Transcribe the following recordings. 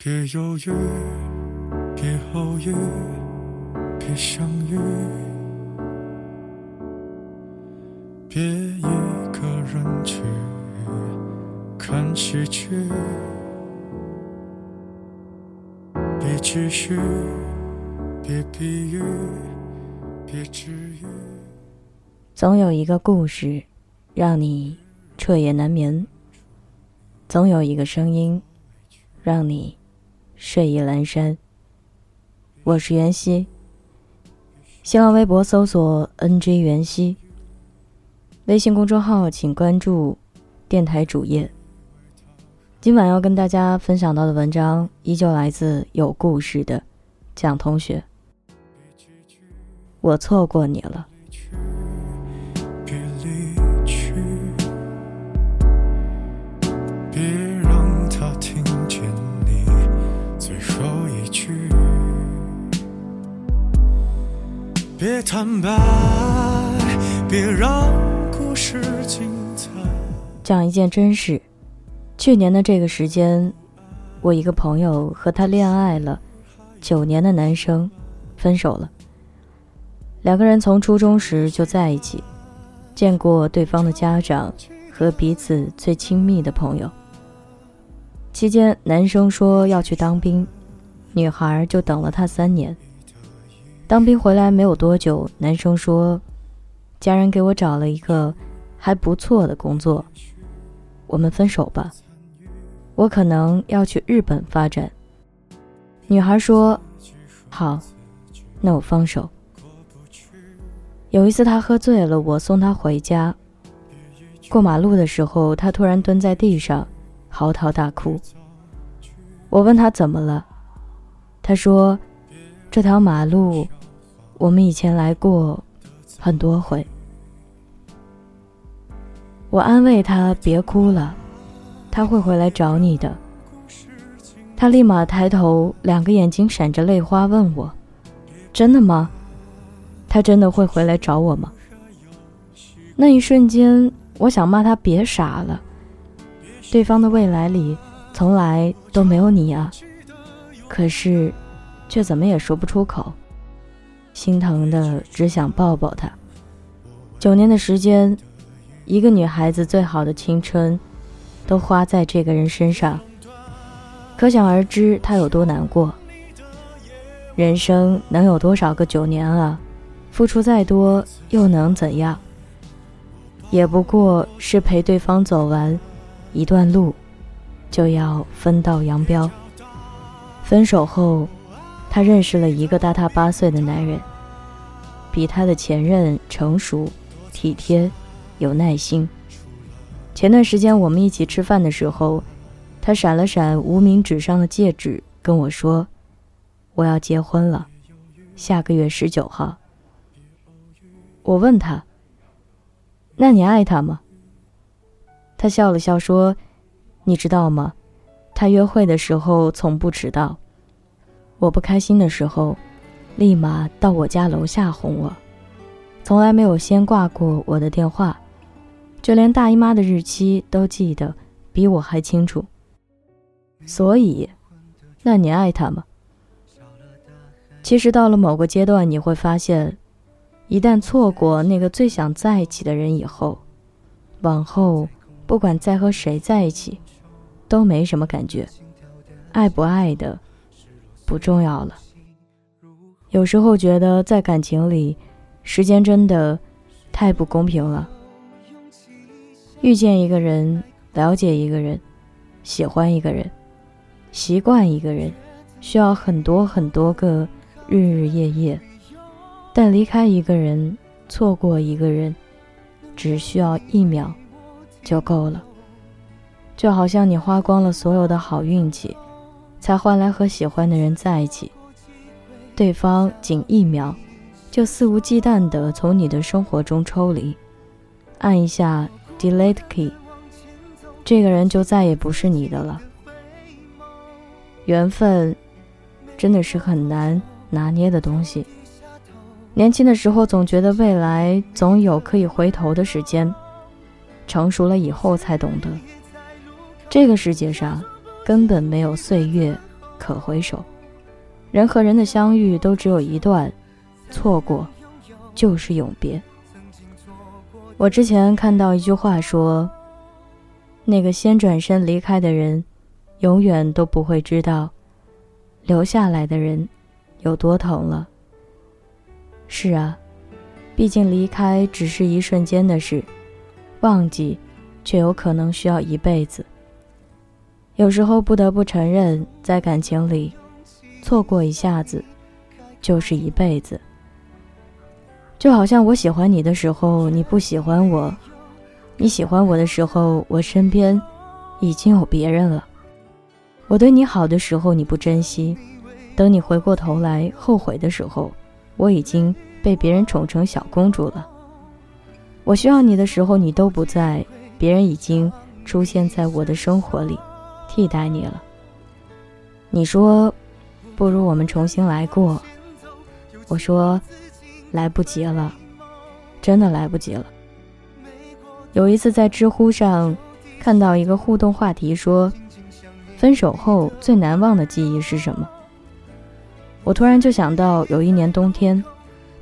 别犹豫，别后悔，别相遇，别一个人去看喜剧，别继续，别比喻，别治愈。总有一个故事，让你彻夜难眠；总有一个声音，让你睡意阑珊。我是袁熙，新浪微博搜索 “ng 袁熙”，微信公众号请关注电台主页。今晚要跟大家分享到的文章，依旧来自有故事的蒋同学。我错过你了。坦白，别让故事精彩。讲一件真事，去年的这个时间，我一个朋友和他恋爱了九年的男生分手了。两个人从初中时就在一起，见过对方的家长和彼此最亲密的朋友。期间，男生说要去当兵，女孩就等了他三年。当兵回来没有多久，男生说，家人给我找了一个还不错的工作，我们分手吧。我可能要去日本发展。女孩说，好，那我放手。有一次他喝醉了，我送他回家。过马路的时候，他突然蹲在地上，嚎啕大哭。我问他怎么了，他说：“这条马路，我们以前来过很多回。”我安慰他别哭了，他会回来找你的。他立马抬头，两个眼睛闪着泪花，问我：“真的吗？”他真的会回来找我吗？那一瞬间，我想骂他别傻了。对方的未来里从来都没有你啊，可是，却怎么也说不出口，心疼的只想抱抱他。九年的时间，一个女孩子最好的青春，都花在这个人身上，可想而知他有多难过。人生能有多少个九年啊？付出再多又能怎样？也不过是陪对方走完一段路，就要分道扬镳。分手后，他认识了一个大他八岁的男人，比他的前任成熟、体贴、有耐心。前段时间我们一起吃饭的时候，他闪了闪无名指上的戒指，跟我说：“我要结婚了，下个月十九号。”我问他：“那你爱他吗？”他笑了笑说：“你知道吗？他约会的时候从不迟到。我不开心的时候，立马到我家楼下哄我，从来没有先挂过我的电话，就连大姨妈的日期都记得比我还清楚。所以，那你爱他吗？其实到了某个阶段，你会发现。”一旦错过那个最想在一起的人以后，往后不管再和谁在一起，都没什么感觉，爱不爱的不重要了。有时候觉得在感情里，时间真的太不公平了。遇见一个人，了解一个人，喜欢一个人，习惯一个人，需要很多很多个日日夜夜。但离开一个人，错过一个人，只需要一秒就够了。就好像你花光了所有的好运气，才换来和喜欢的人在一起，对方仅一秒就肆无忌惮地从你的生活中抽离，按一下 delete key，这个人就再也不是你的了。缘分真的是很难拿捏的东西。年轻的时候总觉得未来总有可以回头的时间，成熟了以后才懂得，这个世界上根本没有岁月可回首。人和人的相遇都只有一段，错过就是永别。我之前看到一句话说：“那个先转身离开的人，永远都不会知道，留下来的人有多疼了。”是啊，毕竟离开只是一瞬间的事，忘记却有可能需要一辈子。有时候不得不承认，在感情里。错过一下子，就是一辈子。就好像我喜欢你的时候，你不喜欢我；你喜欢我的时候，我身边已经有别人了。我对你好的时候你不珍惜，等你回过头来后悔的时候，我已经被别人宠成小公主了。我需要你的时候你都不在，别人已经出现在我的生活里，替代你了。你说。不如我们重新来过。我说，来不及了，真的来不及了。有一次在知乎上看到一个互动话题，说分手后最难忘的记忆是什么？我突然就想到，有一年冬天，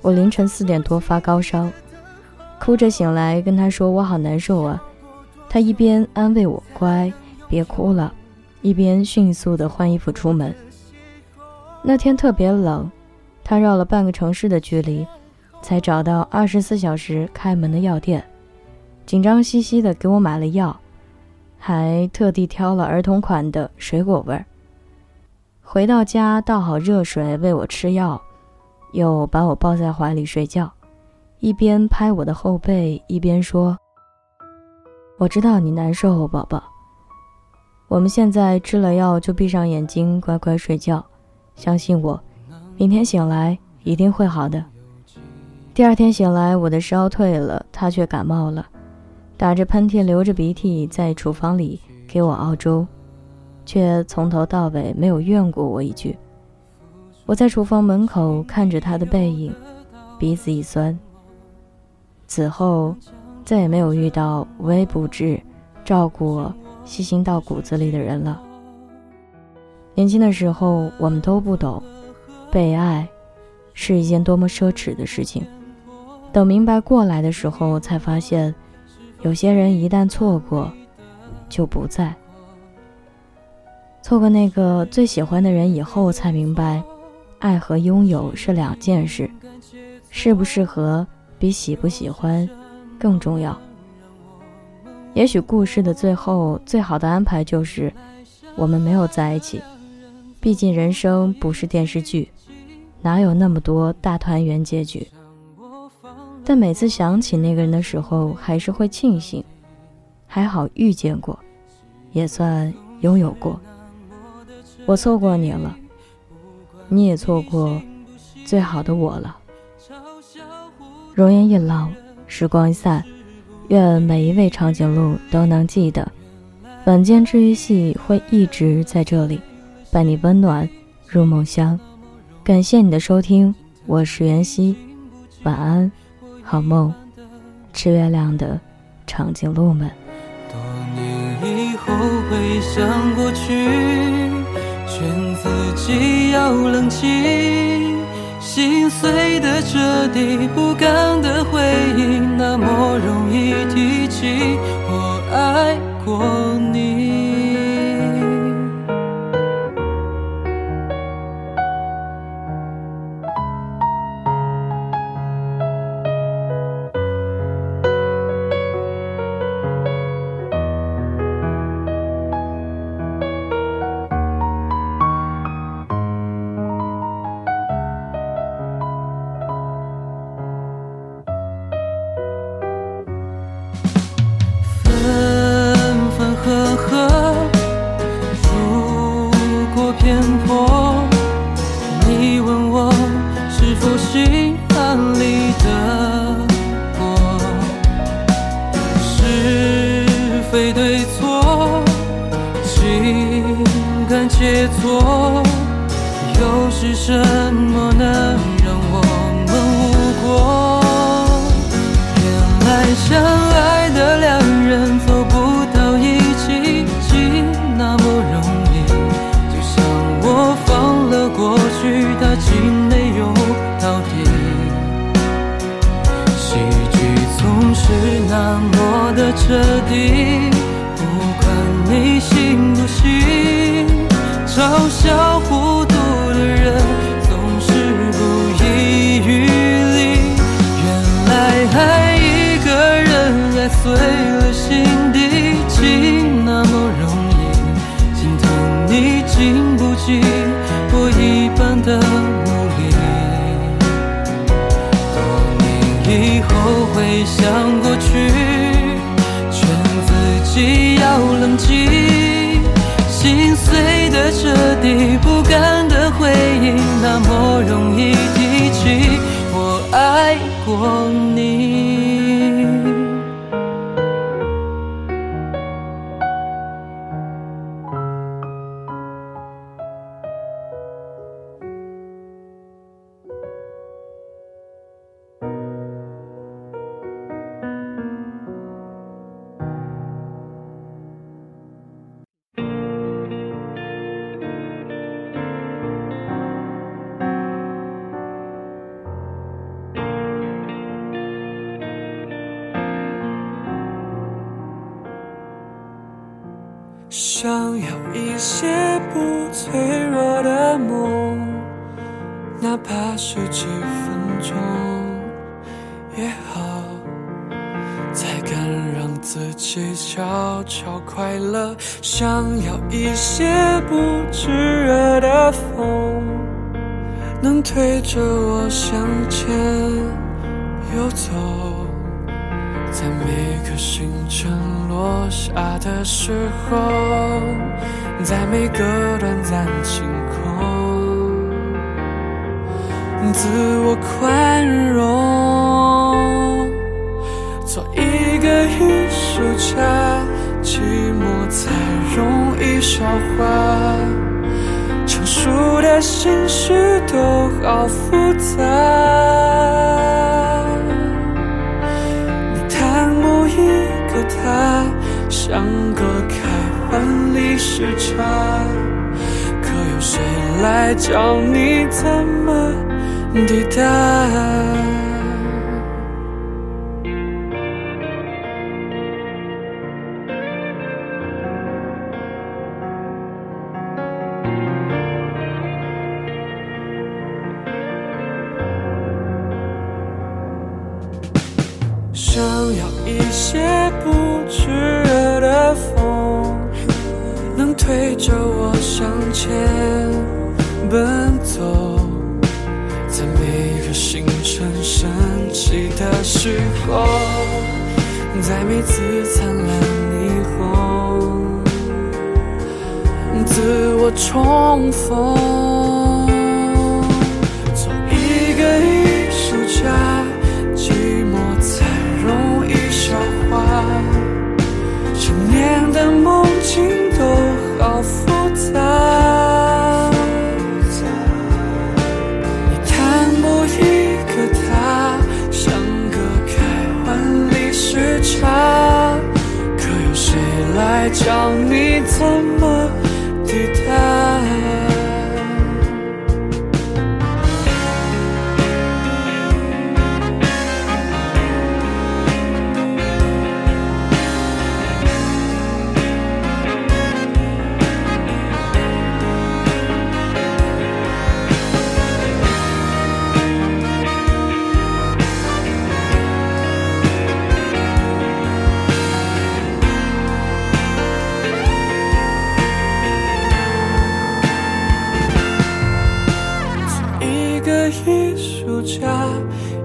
我凌晨四点多发高烧，哭着醒来跟他说我好难受啊。他一边安慰我乖，别哭了，一边迅速的换衣服出门。那天特别冷，他绕了半个城市的距离，才找到二十四小时开门的药店，紧张兮兮的给我买了药，还特地挑了儿童款的水果味儿。回到家倒好热水喂我吃药，又把我抱在怀里睡觉，一边拍我的后背一边说：“我知道你难受，宝宝。我们现在吃了药就闭上眼睛乖乖睡觉。”相信我，明天醒来一定会好的。第二天醒来，我的烧退了，他却感冒了，打着喷嚏，流着鼻涕，在厨房里给我熬粥，却从头到尾没有怨过我一句。我在厨房门口看着他的背影，鼻子一酸。此后，再也没有遇到无微不至、照顾我、细心到骨子里的人了。年轻的时候，我们都不懂，被爱是一件多么奢侈的事情。等明白过来的时候，才发现，有些人一旦错过，就不在。错过那个最喜欢的人以后，才明白，爱和拥有是两件事，适不适合比喜不喜欢更重要。也许故事的最后，最好的安排就是我们没有在一起。毕竟人生不是电视剧，哪有那么多大团圆结局？但每次想起那个人的时候，还是会庆幸，还好遇见过，也算拥有过。我错过你了，你也错过最好的我了。容颜一老，时光一散，愿每一位长颈鹿都能记得，晚间治愈系会一直在这里。伴你温暖入梦乡，感谢你的收听，我是袁熙，晚安，好梦，吃月亮的长颈鹿们。多年以后回想过去，劝自己要冷静，心碎的彻底，不甘的回忆，那么容易提起，我爱过你。颠簸，你问我是否心安理得过？是非对错，情感切磋，又是什？想要一些不脆弱的梦，哪怕是几分钟也好，才敢让自己悄悄快乐。想要一些不炙热的风，能推着我向前游走。在每个星辰落下的时候，在每个短暂晴空，自我宽容，做一个艺术家，寂寞才容易消化，成熟的心事都好复杂。教你怎么抵达？想要一些不炙热的风，能推着我向前奔走，在每个星辰升起的时候，在每次灿烂霓虹，自我重逢，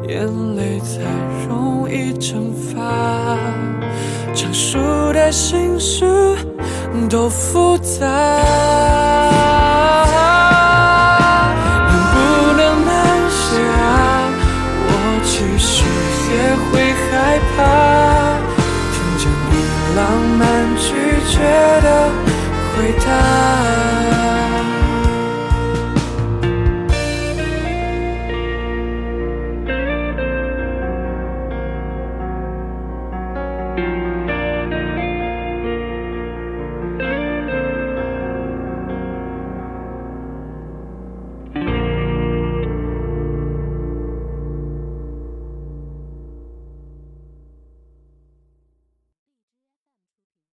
眼泪才容易蒸发成熟的心事都复杂。能不能慢些啊我其实也会害怕。听见你浪漫拒绝的回答